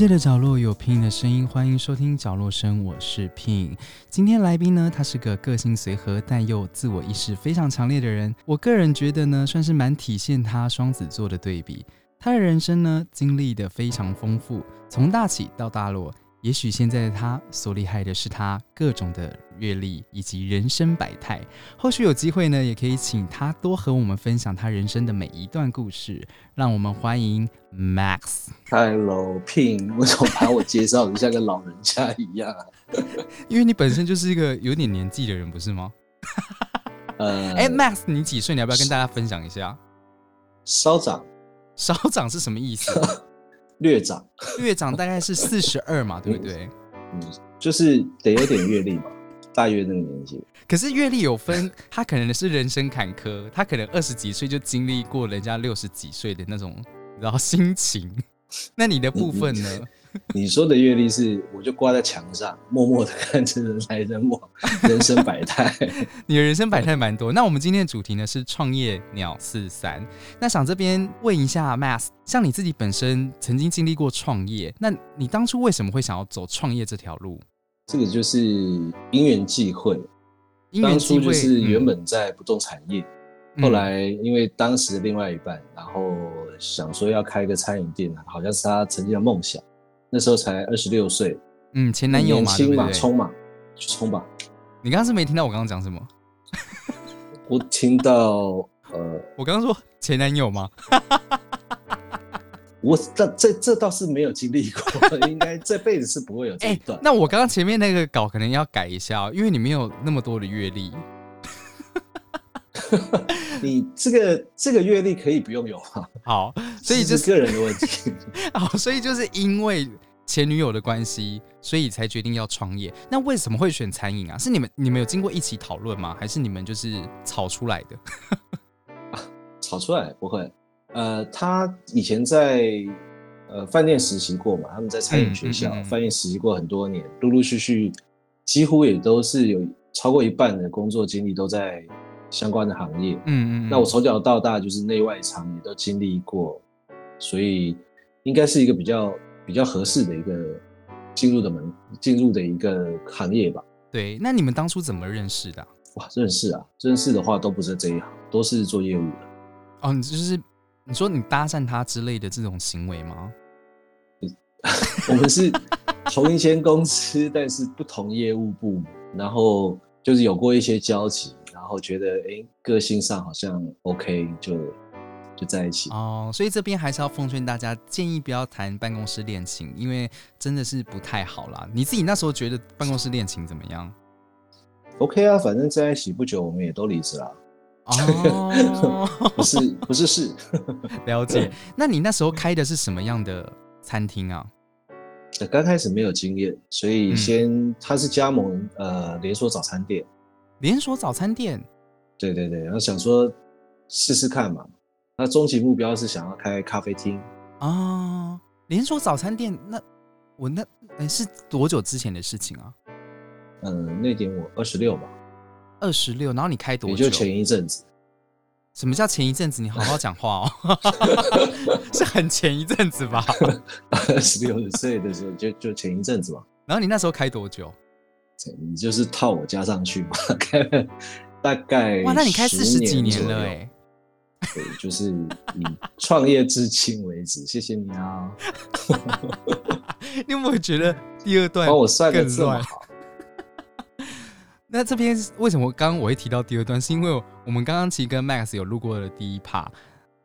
世界的角落有 Pin 的声音，欢迎收听角落声，我是 Pin。今天来宾呢，他是个个性随和但又自我意识非常强烈的人。我个人觉得呢，算是蛮体现他双子座的对比。他的人生呢，经历的非常丰富，从大起到大落。也许现在的他所厉害的是他各种的阅历以及人生百态。后续有机会呢，也可以请他多和我们分享他人生的每一段故事。让我们欢迎 Max。Hello Pin，为什么把我介绍的像个老人家一样啊？因为你本身就是一个有点年纪的人，不是吗？呃，哎、m a x 你几岁？你要不要跟大家分享一下？稍长稍长是什么意思？略长，略长大概是四十二嘛，对不对？嗯，就是得有点阅历嘛，大约那个年纪。可是阅历有分，他可能是人生坎坷，他可能二十几岁就经历过人家六十几岁的那种，然后心情。那你的部分呢？你说的阅历是，我就挂在墙上，默默的看着人来人往，人生百态。你的人生百态蛮多。那我们今天的主题呢是创业鸟四三。那想这边问一下 Mass，像你自己本身曾经经历过创业，那你当初为什么会想要走创业这条路？这个就是因缘际会，当因缘际会，初就是原嗯本在不动产业，嗯后来因为当时的另外一半，然后想说要开一个餐饮店，好像是他曾经的梦想。那时候才二十六岁，嗯前男友嘛，年轻嘛，冲嘛，去冲吧！你刚刚是没听到我刚刚讲什么？我听到呃，我刚刚说前男友吗？我这这这倒是没有经历过，应该这辈子是不会有这哎、一段。那我刚刚前面那个稿可能要改一下、哦，因为你没有那么多的阅历。你这个这个阅历可以不用有啊，好，所以这就是个人的问题。好，所以就是因为前女友的关系，所以才决定要创业。那为什么会选餐饮啊？是你们你们有经过一起讨论吗？还是你们就是吵出来的？吵出来不会。呃，他以前在呃饭店实习过嘛，他们在餐饮学校、嗯嗯嗯嗯饭店实习过很多年，陆陆续续几乎也都是有超过一半的工作经历都在相关的行业。嗯嗯嗯那我从小到大就是内外场也都经历过，所以应该是一个比较比较合适的一个进入的门进入的一个行业吧。对。那你们当初怎么认识的啊、哇，认识啊，认识的话都不是这一行，都是做业务的。哦，你就是你说你搭讪他之类的这种行为吗？我们是同一间公司，但是不同业务部门，然后就是有过一些交集，然后觉得哎、诶个性上好像 OK，就就在一起。哦，所以这边还是要奉劝大家，建议不要谈办公室恋情，因为真的是不太好啦。你自己那时候觉得办公室恋情怎么样？OK 啊，反正在一起不久，我们也都离职了，哦，不是不是是。了解。那你那时候开的是什么样的餐厅啊？呃刚开始没有经验，所以嗯先他是加盟呃连锁早餐店，连锁早餐店。对对对，然后想说试试看嘛。那终极目标是想要开咖啡厅，啊，连锁早餐店，那我那哎是多久之前的事情啊？嗯、那年我二十六吧，二十六，然后你开多久？也就前一阵子。什么叫前一阵子？你好好讲话哦，是很前一阵子吧？二十六岁的时候，就就前一阵子嘛，然后你那时候开多久？你就是套我加上去嘛，大概哇，那你开四十10几年了哎、对，就是以创业至今为止，谢谢你啊，你有没有觉得第二段帮我算的？这么好。那这边为什么刚刚我会提到第二段？是因为我们刚刚其实跟 Max 有录过的第一 part，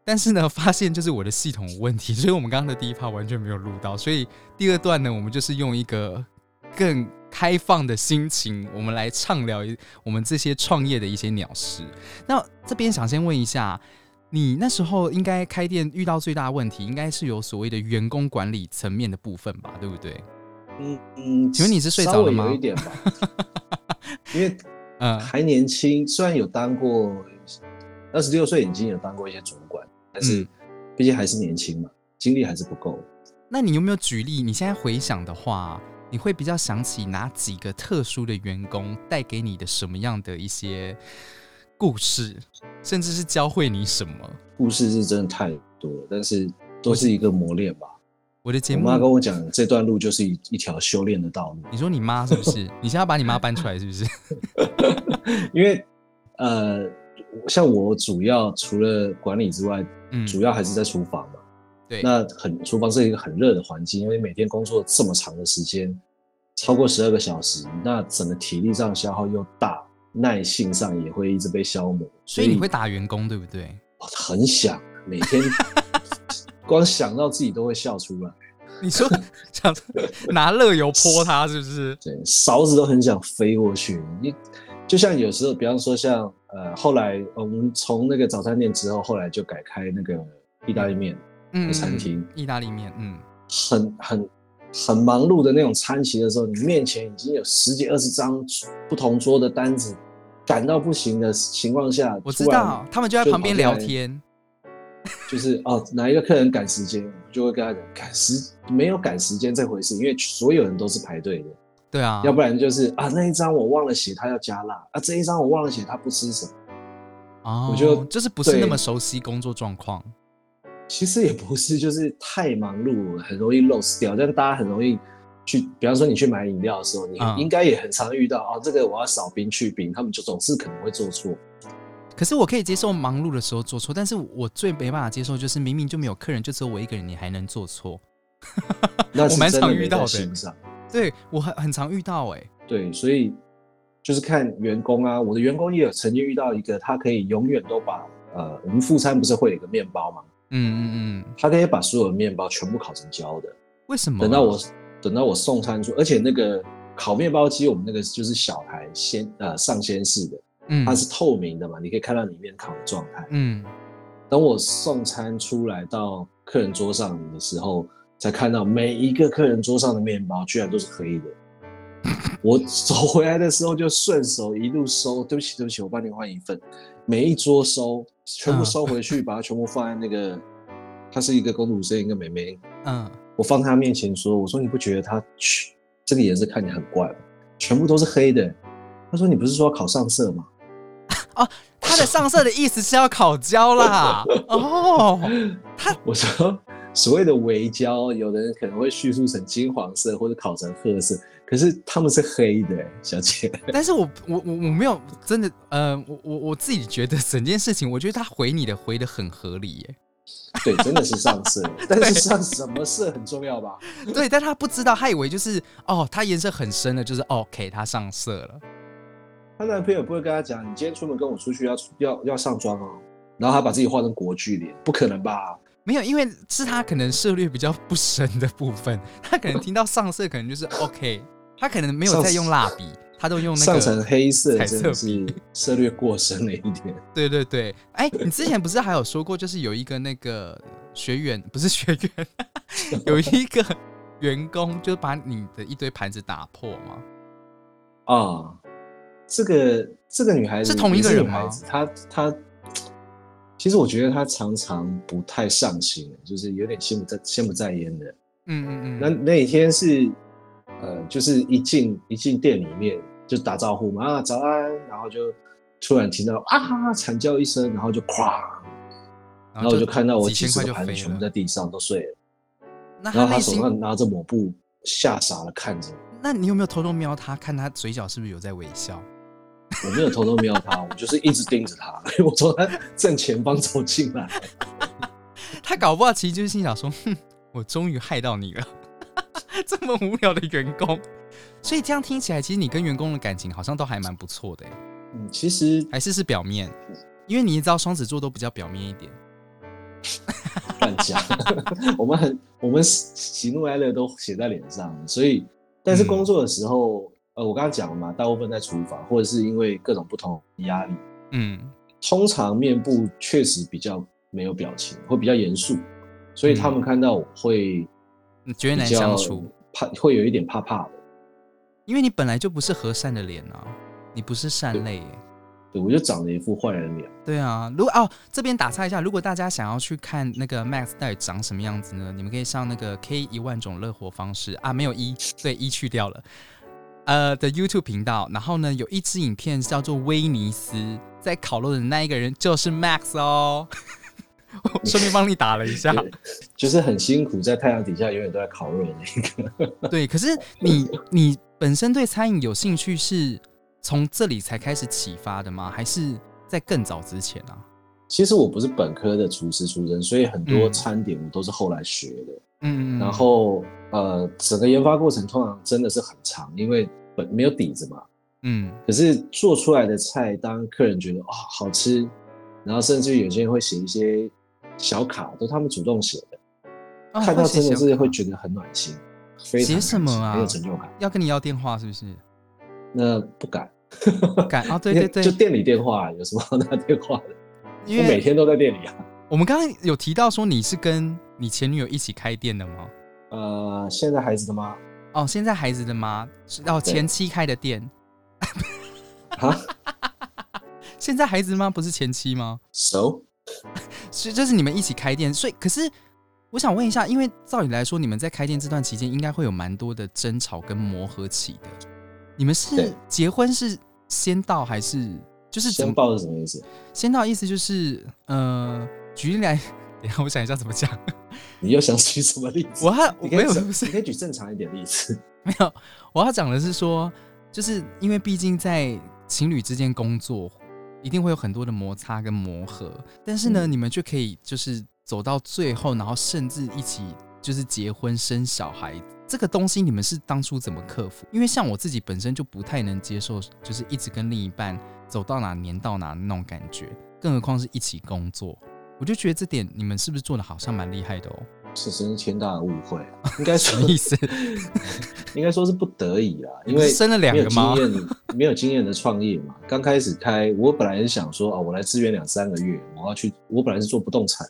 但是呢，发现就是我的系统有问题，所以我们刚刚的第一 part 完全没有录到。所以第二段呢，我们就是用一个更开放的心情，我们来畅聊我们这些创业的一些鸟事。那这边想先问一下，你那时候应该开店遇到最大的问题，应该是有所谓的员工管理层面的部分吧，对不对？嗯嗯，请问你是睡着了吗有一点吧，因为呃还年轻，虽然有当过二十六岁已经有当过一些主管，但是嗯毕竟还是年轻嘛，精力还是不够。那你有没有举例？你现在回想的话，你会比较想起哪几个特殊的员工带给你的什么样的一些故事，甚至是教会你什么？故事是真的太多了，但是都是一个磨练吧。我的节我目，妈跟我讲，这段路就是一一条修炼的道路，你说你妈是不是？你现在要把你妈搬出来是不是？因为呃，像我主要除了管理之外，嗯，主要还是在厨房嘛。对，那很厨房是一个很热的环境，因为每天工作这么长的时间，超过十二个小时，那整个体力上消耗又大，耐性上也会一直被消磨，所以你会打员工对不对？我很想每天 光想到自己都会笑出来，你说想拿热油泼他是不是？对，勺子都很想飞过去。你就像有时候，比方说像呃，后来呃我们从那个早餐店之后，后来就改开那个意大利面嗯，的餐厅，意大利面，嗯，很很很忙碌的那种餐席的时候，你面前已经有十几二十张不同桌的单子，赶到不行的情况下，我知道，他们就在旁边聊天。就是哦，哪一个客人赶时间，我就会跟他讲赶时没有赶时间这回事，因为所有人都是排队的，对啊，要不然就是啊那一张我忘了写他要加辣啊，这一张我忘了写他不吃什么。哦，我就就是不是那么熟悉工作状况。其实也不是，就是太忙碌，很容易 lose 掉。但大家很容易去，比方说你去买饮料的时候，你嗯应该也很常遇到哦，这个我要少冰去冰，他们就总是可能会做错。可是我可以接受忙碌的时候做错，但是我最没办法接受就是明明就没有客人，就只有我一个人，你还能做错。我蛮常遇到的。对我很很常遇到哎、对，所以就是看员工啊，我的员工也有曾经遇到一个，他可以永远都把呃，我们副餐不是会有一个面包吗？嗯嗯嗯，他可以把所有的面包全部烤成焦的。为什么？等到我等到我送餐出，而且那个烤面包机，我们那个就是小台先呃上先式的，嗯，它是透明的嘛，你可以看到里面烤的状态。嗯等我送餐出来到客人桌上的时候，才看到每一个客人桌上的面包居然都是黑的。我走回来的时候就顺手一路收，对不起对不起，我帮你换一份，每一桌收，全部嗯收回去，把它全部放在那个，它是一个公主生一个妹妹，嗯，我放他面前说，我说你不觉得他去这个颜色看起来很怪吗？全部都是黑的。他说你不是说要烤上色吗？哦他的上色的意思是要烤焦啦。哦，他我说所谓的微焦，有的人可能会叙述成金黄色或者烤成褐色，可是他们是黑的，小姐。但是我我我我没有真的，呃，我我我自己觉得整件事情，我觉得他回你的回的很合理耶。对，真的是上色，但是上什么色很重要吧？对，但他不知道，他以为就是哦，它颜色很深的，就是 OK，他上色了。她男朋友不会跟她讲，你今天出门跟我出去要要要上妆哦，然后她把自己画成国剧脸，不可能吧？没有，因为是他可能涉略比较不深的部分，他可能听到上色，可能就是 OK，他可能没有在用蜡笔，他都用那上成。黑色彩色真的是涉略过深了一点。对对对，哎，你之前不是还有说过，就是有一个那个学员，不是学员，有一个员工，就是把你的一堆盘子打破吗？啊，这个这个女孩子是同一个人吗女孩子，她她，其实我觉得她常常不太上心，就是有点心不在心不在焉的。嗯嗯那嗯，那一天是，呃，就是一进一进店里面就打招呼嘛，啊早安，然后就突然听到啊惨叫一声，然后就哐，然后我就看到我几十个盘子全部在。地上都碎了，然后他手上拿着抹布，吓傻了看着我。那你有没有偷偷瞄他，看他嘴角是不是有在微笑？我没有偷偷瞄他，我就是一直盯着他，因为我从他正前方走进来。他搞不好其实就是心想说：“哼，我终于害到你了，这么无聊的员工。”所以这样听起来，其实你跟员工的感情好像都还蛮不错的耶，嗯，其实还是是表面，因为你也知道双子座都比较表面一点。乱讲，我们很我们喜怒哀乐都写在脸上，所以但是工作的时候，呃，我刚刚讲了嘛，大部分在厨房，或者是因为各种不同的压力，嗯。通常面部确实比较没有表情，会比较严肃，所以他们看到我会你觉得难相处，怕，会有一点怕怕的。因为你本来就不是和善的脸啊，你不是善类耶。对，我就长了一副坏人脸。对啊，如果哦这边打岔一下，如果大家想要去看那个 Max 到底长什么样子呢？你们可以上那个 K 一万种乐活方式啊，没有一，对一去掉了，呃的 YouTube 频道，然后呢有一支影片叫做威尼斯，在烤肉的那一个人就是 Max 哦，我顺便帮你打了一下。就是很辛苦，在太阳底下永远都在烤肉的那个。对，可是你你本身对餐饮有兴趣，是从这里才开始启发的吗？还是在更早之前啊？其实我不是本科的厨师出身，所以很多嗯餐点我都是后来学的。嗯，然后呃，整个研发过程通常真的是很长，因为本没有底子嘛。嗯可是做出来的菜，当客人觉得啊、好吃，然后甚至有些人会写一些小卡，都他们主动写的，啊看到真的是会觉得很暖心，写什么啊有成就感。要跟你要电话是不是？那不敢，敢啊？对对对，就店里电话有什么好拿电话的？因为我每天都在店里啊。我们刚刚有提到说你是跟你前女友一起开店的吗？呃，现在孩子的妈哦，现在孩子的妈是哦前妻开的店，啊 现在孩子的妈不是前妻吗？熟 是，这是你们一起开店，所以可是我想问一下，因为照理来说，你们在开店这段期间应该会有蛮多的争吵跟磨合期的。你们是对结婚是先到还是就是先报是什么意思？先到？意思就是呃，举例来，等一下我想一下怎么讲。你又想举什么例子？我要没有不是你可以举正常一点的例子。没有，我要讲的是说，就是因为毕竟在情侣之间工作，一定会有很多的摩擦跟磨合，但是呢，嗯你们却可以就是走到最后，然后甚至一起就是结婚生小孩。这个东西你们是当初怎么克服？因为像我自己本身就不太能接受，就是一直跟另一半走到哪黏到哪那种感觉，更何况是一起工作。我就觉得这点你们是不是做的好像蛮厉害的哦？是真是天大的误会啊！应该说什么意思？应该说是不得已啊，因为生了两没有个吗经验，没有经验的创业嘛。刚开始开，我本来是想说啊，我来支援两三个月，我要去。我本来是做不动产，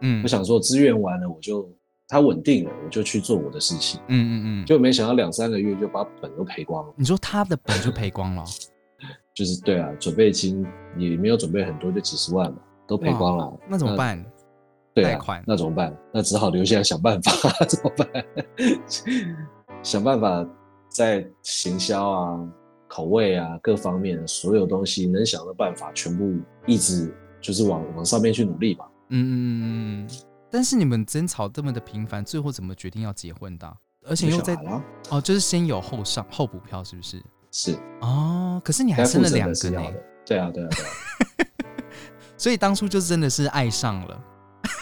嗯我想说资源完了，我就它稳定了，我就去做我的事情。嗯嗯嗯，就没想到两三个月就把本都赔光了。你说他的本就赔光了，就是对啊，准备金也没有准备很多，就几十万嘛，都赔光了。那怎么？办？对啊贷款，那怎么办？那只好留下来想办法，怎么办？想办法在行销啊、口味啊各方面所有东西能想的办法，全部一直就是往往上面去努力吧。嗯嗯嗯嗯。但是你们争吵这么的频繁，最后怎么决定要结婚的啊？而且又在哦，就是先有后上后补票，是不是？是哦，可是你还生了两个呢。对啊，对啊，对啊。所以当初就真的是爱上了。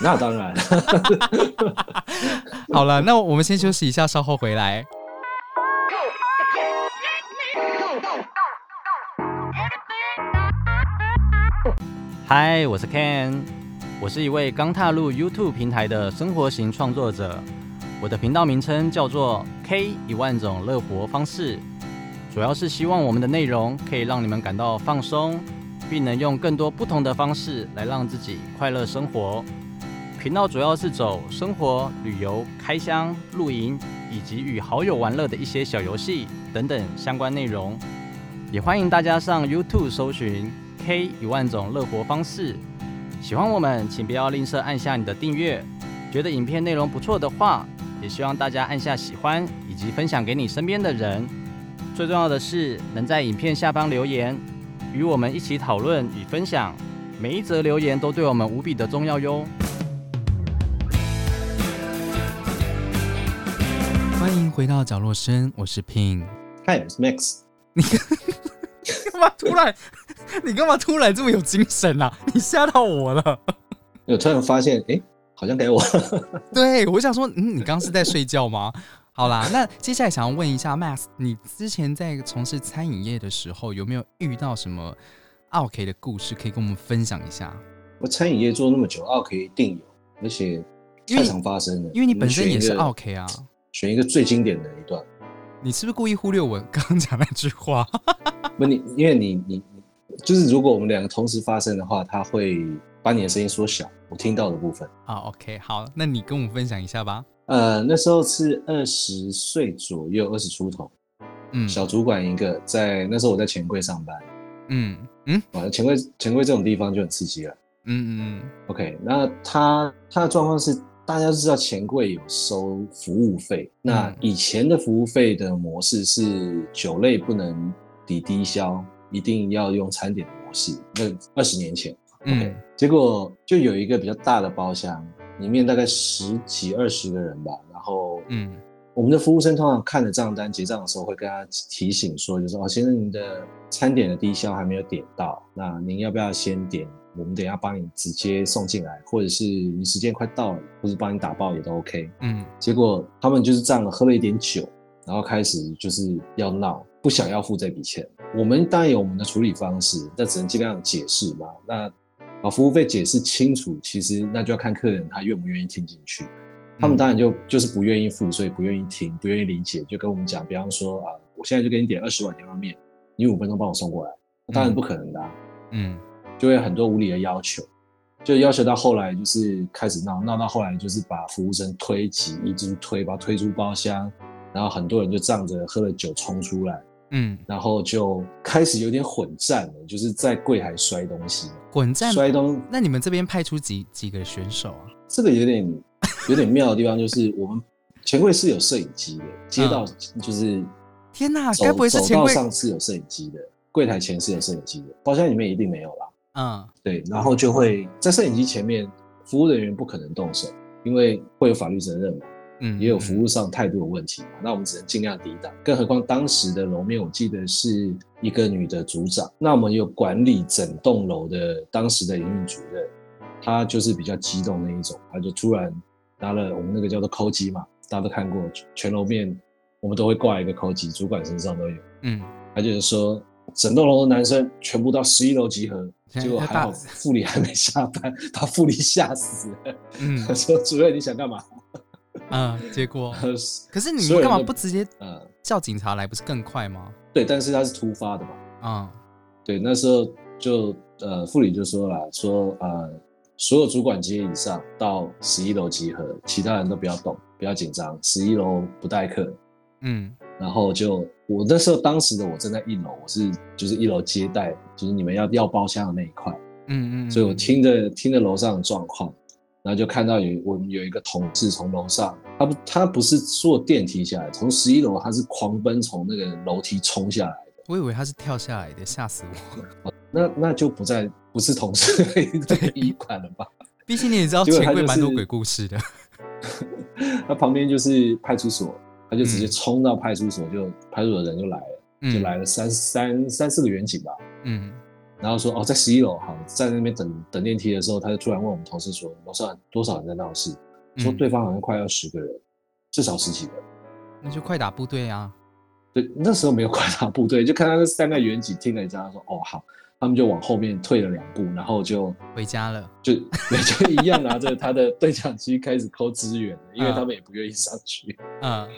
那当然，好了，那我们先休息一下，稍后回来。嗨，我是 Ken，我是一位刚踏入 YouTube 平台的生活型创作者。我的频道名称叫做 K 一万种乐活方式，主要是希望我们的内容可以让你们感到放松，并能用更多不同的方式来让自己快乐生活。频道主要是走生活、旅游、开箱、露营以及与好友玩乐的一些小游戏等等相关内容。也欢迎大家上 YouTube 搜寻 K 一万种乐活方式。喜欢我们，请不要吝啬按下你的订阅。觉得影片内容不错的话，也希望大家按下喜欢，以及分享给你身边的人。最重要的是，能在影片下方留言，与我们一起讨论与分享。每一则留言都对我们无比的重要哟。欢迎回到角落声，我是 Pin。嗨，我是 Max。干嘛突然？你干嘛突然这么有精神啊？你吓到我了。我突然发现，哎，好像给我。对，我想说，嗯，你刚刚是在睡觉吗？好啦，那接下来想要问一下 Max，你之前在从事餐饮业的时候，有没有遇到什么 OK 的故事可以跟我们分享一下？我餐饮业做那么久，OK 一定有，而且因为太常发生的。因为你本身也是 OK 啊，选一个最经典的一段。你是不是故意忽略我刚刚讲那句话？不，你因为你你你就是如果我们两个同时发生的话，它会把你的声音缩小，我听到的部分。啊，OK，好，那你跟我们分享一下吧。呃，那时候是二十岁左右，二十出头，嗯小主管一个，在那时候我在钱柜上班，嗯嗯啊，钱柜钱柜这种地方就很刺激了。嗯嗯嗯 OK，那他他的状况是，大家都知道钱柜有收服务费，那嗯以前的服务费的模式是酒类不能抵低消，一定要用餐点的模式。那二十年前，OK，结果就有一个比较大的包厢，里面大概十几二十个人吧。然后，嗯我们的服务生通常看着账单结账的时候，会跟他提醒说，就是哦，先生，您的餐点的低消还没有点到，那您要不要先点？我们等一下帮你直接送进来，或者是你时间快到了，或者帮你打包也都 OK。嗯结果他们就是这样喝了一点酒，然后开始就是要闹，不想要付这笔钱。我们当然有我们的处理方式，那只能尽量解释嘛。那把服务费解释清楚，其实那就要看客人他愿不愿意听进去。他们当然就就是不愿意付，所以不愿意听，不愿意理解，就跟我们讲，比方说啊，我现在就给你点二十碗牛肉面，你五分钟帮我送过来，那当然不可能的、啊。嗯就会很多无理的要求，就要求到后来就是开始闹，闹到后来就是把服务生推挤，一直推，把他推出包厢，然后很多人就仗着喝了酒冲出来，嗯，然后就开始有点混战了，就是在柜台摔东西，混战。摔东那你们这边派出几几个选手啊？这个有点有点妙的地方就是我们前柜是有摄影机的，街道就是天哪，该不会是走道钱柜？上是有摄影机的，柜台前是有摄影机的，包厢里面一定没有啦。嗯对，然后就会在摄影机前面，服务人员不可能动手，因为会有法律责任嘛，嗯，也有服务上态度的问题嘛，那我们只能尽量抵挡。更何况当时的楼面，我记得是一个女的组长，那我们有管理整栋楼的当时的营运主任，他就是比较激动那一种，他就突然拿了我们那个叫做扣机嘛，大家都看过，全楼面我们都会挂一个扣机，主管身上都有，嗯，他就是说。整栋楼的男生全部到十一楼集合，结果还好副理还没下班，把副理吓死了。嗯他 说：“主任，你想干嘛嗯，结果？” 可是你们干嘛不直接呃，叫警察来，不是更快吗？对，但是他是突发的嘛。嗯对，那时候就呃，副理就说了，说呃，所有主管阶以上到十一楼集合，其他人都不要动，不要紧张，十一楼不待客。嗯然后就我那时候当时的我正在一楼，我是就是一楼接待，就是你们要要包厢的那一块。嗯嗯，所以我听着听着楼上的状况，然后就看到有我们有一个同事从楼上，他不他不是坐电梯下来，从十一楼他是狂奔从那个楼梯冲下来的，我以为他是跳下来的，吓死我！那那就不在不是同事的衣馆了吧？毕竟你也知道钱柜蛮多鬼故事的。他旁边就是派出所，他就直接冲到派出所，就派出所的人就来了，就嗯来了三三三四个员警吧，嗯然后说哦，在十一楼，好，在那边等等电梯的时候，他就突然问我们同事说，楼上多少人在闹事？说嗯对方好像快要十个人，至少十几个人。那就快打部队啊！对，那时候没有快打部队，就看到那三个员警听了这样说，哦好，他们就往后面退了两步，然后就回家了。就对，就一样拿着他的对讲机开始抠资源，因为嗯他们也不愿意上去，嗯，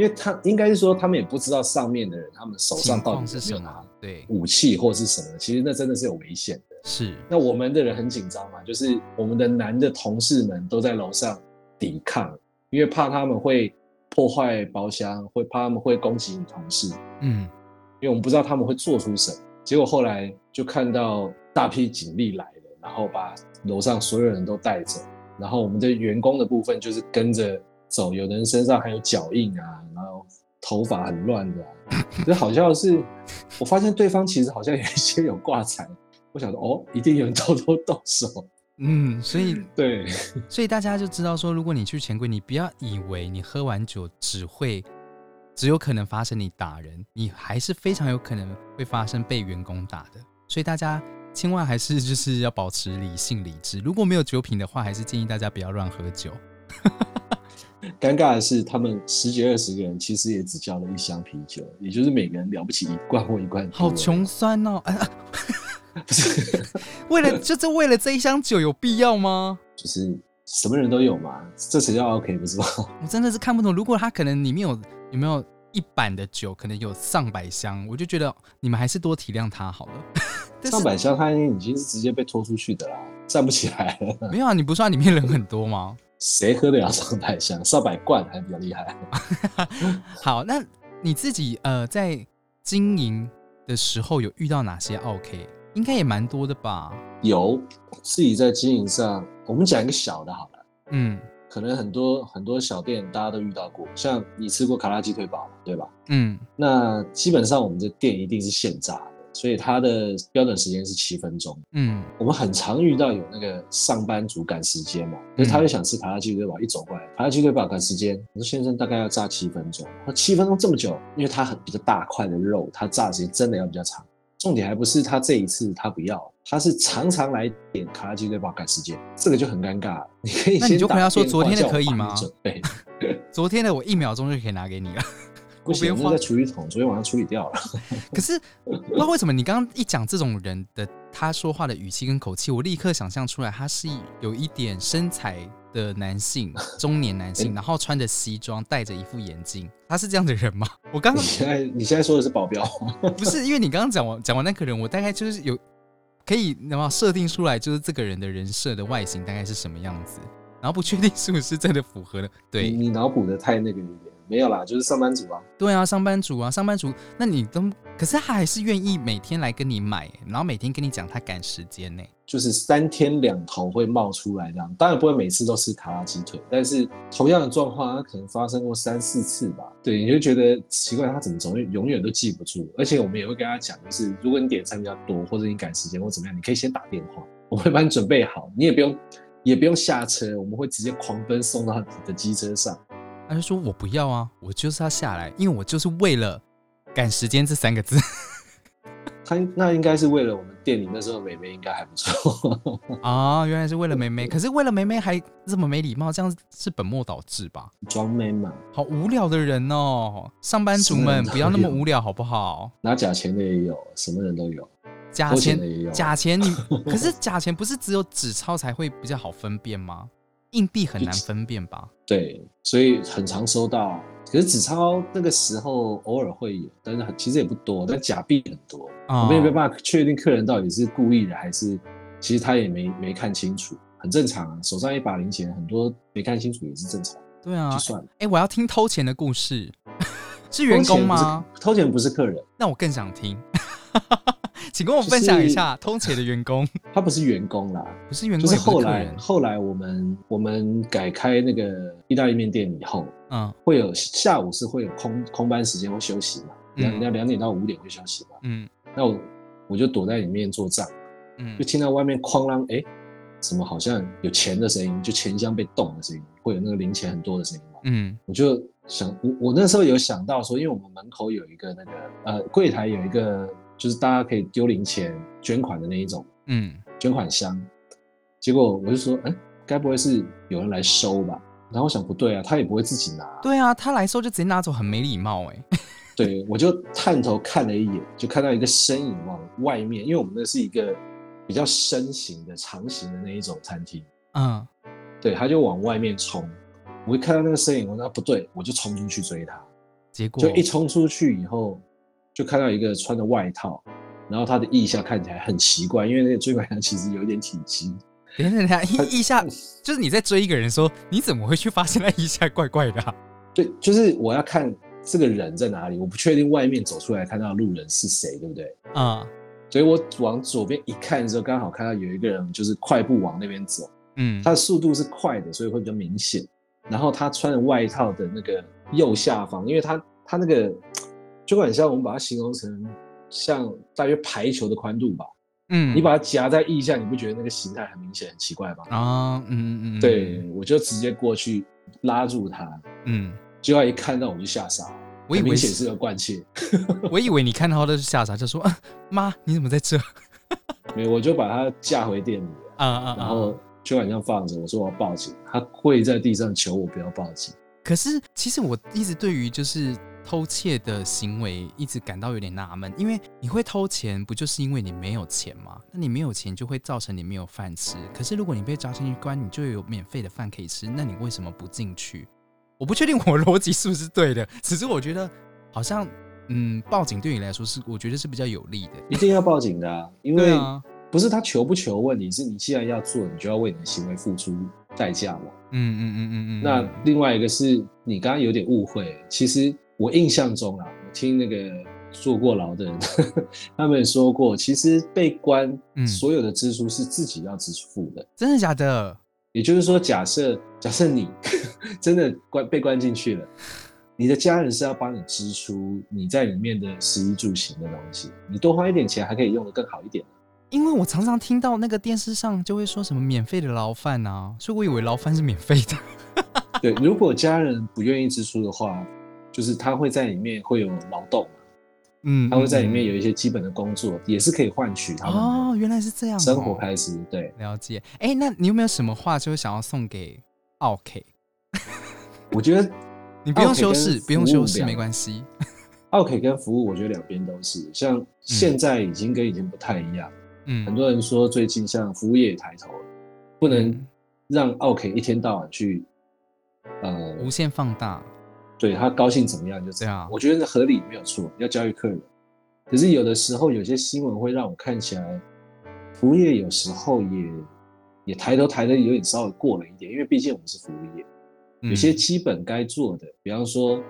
因为他应该是说他们也不知道上面的人他们手上到底是什底有没有拿么？对，武器或是什么，其实那真的是有危险的。是，那我们的人很紧张嘛，就是我们的男的同事们都在楼上抵抗，因为怕他们会破坏包厢，会怕他们会攻击女同事，嗯因为我们不知道他们会做出什么。结果后来就看到大批警力来了，然后把楼上所有人都带走，然后我们的员工的部分就是跟着走，有的人身上还有脚印啊，头发很乱的、啊。这好笑的是，我发现对方其实好像有一些有挂彩，我想说哦，一定有人偷偷动手。嗯，所以对，所以大家就知道说，如果你去钱柜，你不要以为你喝完酒只会只有可能发生你打人，你还是非常有可能会发生被员工打的。所以大家千万还是就是要保持理性理智。如果没有酒品的话，还是建议大家不要乱喝酒。尴尬的是，他们十几二十个人其实也只交了一箱啤酒，也就是每个人了不起一罐或一罐。好穷酸哦！为了就是为了这一箱酒有必要吗？就是什么人都有嘛，这谁叫 OK，不知道？我真的是看不懂。如果他可能里面有有没有一板的酒，可能有上百箱，我就觉得你们还是多体谅他好了。但上百箱他已经是直接被拖出去的啦，站不起来了。没有啊，你不是说里面人很多吗？谁喝得了上百箱？上百罐还比较厉害。好，那你自己呃在经营的时候有遇到哪些 OK？应该也蛮多的吧？有自己在经营上，我们讲一个小的好了。嗯可能很多很多小店大家都遇到过，像你吃过卡拉鸡腿堡，对吧？嗯那基本上我们的店一定是现炸的，所以它的标准时间是七分钟。嗯，我们很常遇到有那个上班族赶时间嘛，可是他就想吃卡拉鸡腿堡，一走过来，卡拉鸡腿堡赶时间，我说先生大概要炸七分钟，他说七分钟这么久，因为它很比较大块的肉，它炸的时间真的要比较长。重点还不是他这一次他不要，他是常常来点卡拉鸡腿堡赶时间，这个就很尴尬。你可以先打就跟他说电话昨天的叫我帮你可以吗准备 昨天的我一秒钟就可以拿给你了。不行，我别慌那在处理桶，昨天晚上处理掉了。可是不知道为什么你刚刚一讲这种人的他说话的语气跟口气，我立刻想象出来他是有一点身材的男性，中年男性，然后穿着西装，戴着一副眼镜，他是这样的人吗？我刚你刚现在你现在说的是保镖，不是因为你刚刚讲完讲完那个人，我大概就是有可以那么设定出来，就是这个人的人设的外形大概是什么样子，然后不确定是不是真的符合了。对你脑补的太那个一点，没有啦，就是上班族啊。对啊，上班族啊，上班族，那你都可是他还是愿意每天来跟你买，然后每天跟你讲他赶时间呢。就是三天两头会冒出来这样，当然不会每次都吃卡拉鸡腿，但是同样的状况，它可能发生过三四次吧。对，你就觉得奇怪，他怎么总永远都记不住？而且我们也会跟他讲，就是如果你点餐比较多，或者你赶时间或怎么样，你可以先打电话，我会帮你准备好，你也不用也不用下车，我们会直接狂奔送到你的机车上。他就说我不要啊，我就是要下来，因为我就是为了赶时间这三个字。他那应该是为了我们店里那时候美眉应该还不错，啊，原来是为了美眉，可是为了美眉还这么没礼貌，这样是本末倒置吧？装妹嘛，好无聊的人哦，上班族们不要那么无聊好不好？拿假钱的也有，什么人都有，假钱的也有。假钱你，可是假钱不是只有纸钞才会比较好分辨吗？硬币很难分辨吧？对，所以很常收到。可是纸钞那个时候偶尔会有，但是很其实也不多，但假币很多。啊我们也没办法确定客人到底是故意的还是，其实他也没没看清楚，很正常啊。手上一把零钱，很多没看清楚也是正常，对啊就，算了。哎、我要听偷钱的故事，是员工吗？偷钱不是客人，那我更想听，请跟我分享一下通勤的员工，他不是员工啦，不是员工，就是后来后来我们我们改开那个意大利面店以后，嗯会有下午是会有空空班时间会休息嘛，两嗯两两点到五点会休息嘛。嗯那我我就躲在里面做账，嗯就听到外面哐啷，哎，什么好像有钱的声音，就钱箱被动的声音，会有那个零钱很多的声音嘛。嗯我就想，我我那时候有想到说，因为我们门口有一个那个呃柜台有一个，就是大家可以丢零钱捐款的那一种嗯捐款箱，结果我就说，哎，该不会是有人来收吧？然后我想不对啊，他也不会自己拿，对啊，他来收就直接拿走，很没礼貌哎、对，我就探头看了一眼，就看到一个身影往外面，因为我们那是一个比较深型的、长型的那一种餐厅，嗯，对，他就往外面冲。我一看到那个身影，我说啊不对，我就冲出去追他。结果就一冲出去以后，就看到一个穿着外套，然后他的腋下看起来很奇怪，因为那个追管羊其实有一点体积。腋腋下就是你在追一个人说，你怎么会去发现他腋下怪怪的啊、对，就是我要看这个人在哪里，我不确定外面走出来看到路人是谁，对不对？嗯所以我往左边一看的时候，刚好看到有一个人就是快步往那边走，嗯他的速度是快的，所以会比较明显。然后他穿的外套的那个右下方，因为他他那个就很像我们把它形容成像大约排球的宽度吧。嗯，你把它夹在腋下，你不觉得那个形态很明显、很奇怪吗？啊嗯嗯嗯，对，我就直接过去拉住他，嗯，结果一看到我就吓傻了，我以为显是个惯窃，我以为你看到他就吓傻，就说啊妈你怎么在这？没有，我就把他架回店里了，啊啊啊！然后就好像放着，我说我要报警，他跪在地上求我不要报警。可是其实我一直对于就是偷窃的行为一直感到有点纳闷，因为你会偷钱，不就是因为你没有钱吗？那你没有钱就会造成你没有饭吃。可是如果你被抓进去关，你就有免费的饭可以吃，那你为什么不进去？我不确定我逻辑是不是对的，只是我觉得好像嗯，报警对你来说是我觉得是比较有利的。一定要报警的啊，因为啊，不是他求不求问题，是你既然要做，你就要为你的行为付出代价嘛。嗯嗯嗯嗯嗯。那另外一个是你刚刚有点误会，其实我印象中啊，我听那个坐过牢的人 他们说过，其实被关嗯所有的支出是自己要支付的。真的假的？也就是说，假设假设你 真的关被关进去了，你的家人是要帮你支出你在里面的食衣住行的东西，你多花一点钱还可以用的更好一点。因为我常常听到那个电视上就会说什么免费的牢饭啊，所以我以为牢饭是免费的。对，如果家人不愿意支出的话，就是他会在里面会有劳动嘛，嗯，他会在里面嗯有一些基本的工作，也是可以换取他们哦，原来是这样、生活。开支。对，了解。哎、那你有没有什么话就是想要送给奥 K？我觉得你不用修饰，不用修饰没关系。奥 K 跟服务，我觉得两边都是。像现在已经跟以前不太一样，嗯，很多人说最近像服务业也抬头了，不能嗯让奥 K 一天到晚去，呃，无限放大。对他高兴怎么样就怎么样。我觉得合理没有错，要教育客人。可是有的时候有些新闻会让我看起来，服务业有时候也也抬头抬的有点稍微过了一点，因为毕竟我们是服务业，有些嗯基本该做的，比方说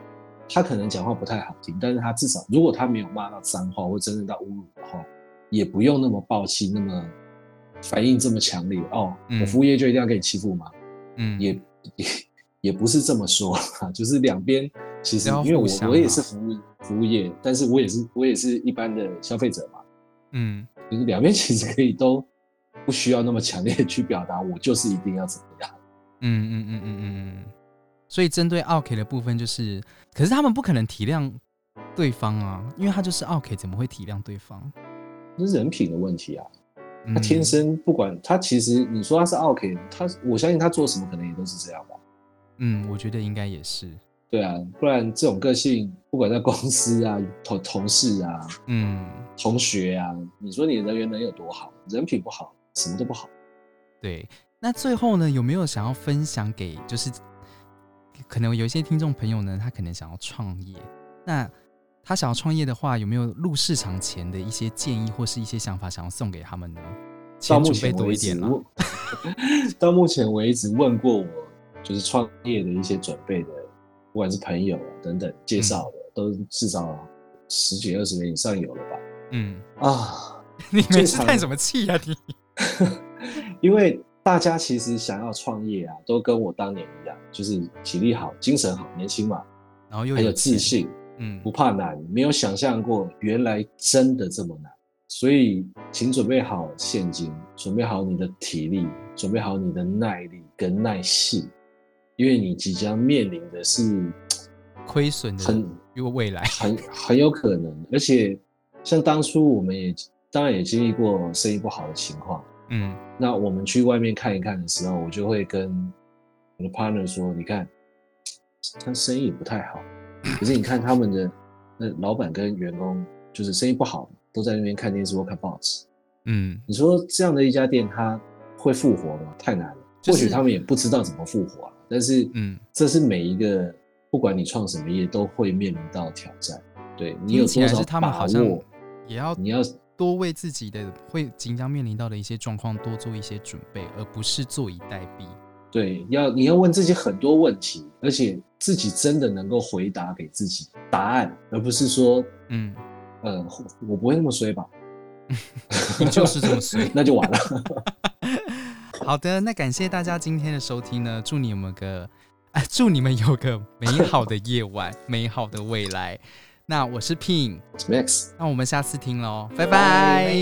他可能讲话不太好听，但是他至少如果他没有骂到脏话或真正到侮辱的话，也不用那么暴气，那么反应这么强烈哦。嗯我服务业就一定要给你欺负吗？嗯也也 也不是这么说啦，就是两边其实因为我我也是服务服务业，但是我也是我也是一般的消费者嘛，嗯就是两边其实可以都不需要那么强烈去表达，我就是一定要怎么样。嗯嗯嗯嗯嗯嗯。所以针对奥 K 的部分，就是，可是他们不可能体谅对方啊，因为他就是奥 K，怎么会体谅对方？这是人品的问题啊，他他天生不管他其实你说他是 OK，他我相信他做什么可能也都是这样吧。嗯，我觉得应该也是。对啊，不然这种个性，不管在公司啊、同同事啊、嗯，同学啊，你说你人缘能有多好？人品不好，什么都不好。对。那最后呢，有没有想要分享给就是可能有一些听众朋友呢，他可能想要创业，那他想要创业的话，有没有入市场前的一些建议或是一些想法想要送给他们呢？到目前为止多一点，啦。问 到目前为止问过我，就是创业的一些准备的，不管是朋友啊等等介绍的，都至少十几二十年以上有了吧？嗯，啊，你每次叹什么气啊你？因为大家其实想要创业啊，都跟我当年一样，就是体力好、精神好、年轻嘛，然后又很有自，信，嗯不怕难，没有想象过原来真的这么难。所以，请准备好现金，准备好你的体力，准备好你的耐力跟耐性，因为你即将面临的是亏损的很因为未来。很很有可能，而且像当初我们也当然也经历过生意不好的情况。嗯那我们去外面看一看的时候，我就会跟我的 partner 说：“你看，他生意也不太好，可是你看他们的那老板跟员工，就是生意不好，都在那边看电视或看报纸。嗯，你说这样的一家店，它会复活吗？太难了。就是或许他们也不知道怎么复活啊。但是，嗯，这是每一个不管你创什么业都会面临到挑战。对你有多少是他们把好像握？也要你要多为自己的会即将面临到的一些状况多做一些准备，而不是坐以待毙。对，要你要问自己很多问题，而且自己真的能够回答给自己答案，而不是说，嗯，呃，我不会那么衰吧？你就是这么衰。那就完了。好的，那感谢大家今天的收听呢，祝你们个，啊，祝你们有个美好的夜晚，美好的未来。那我是 Pin，Max。那我们下次听喽，拜拜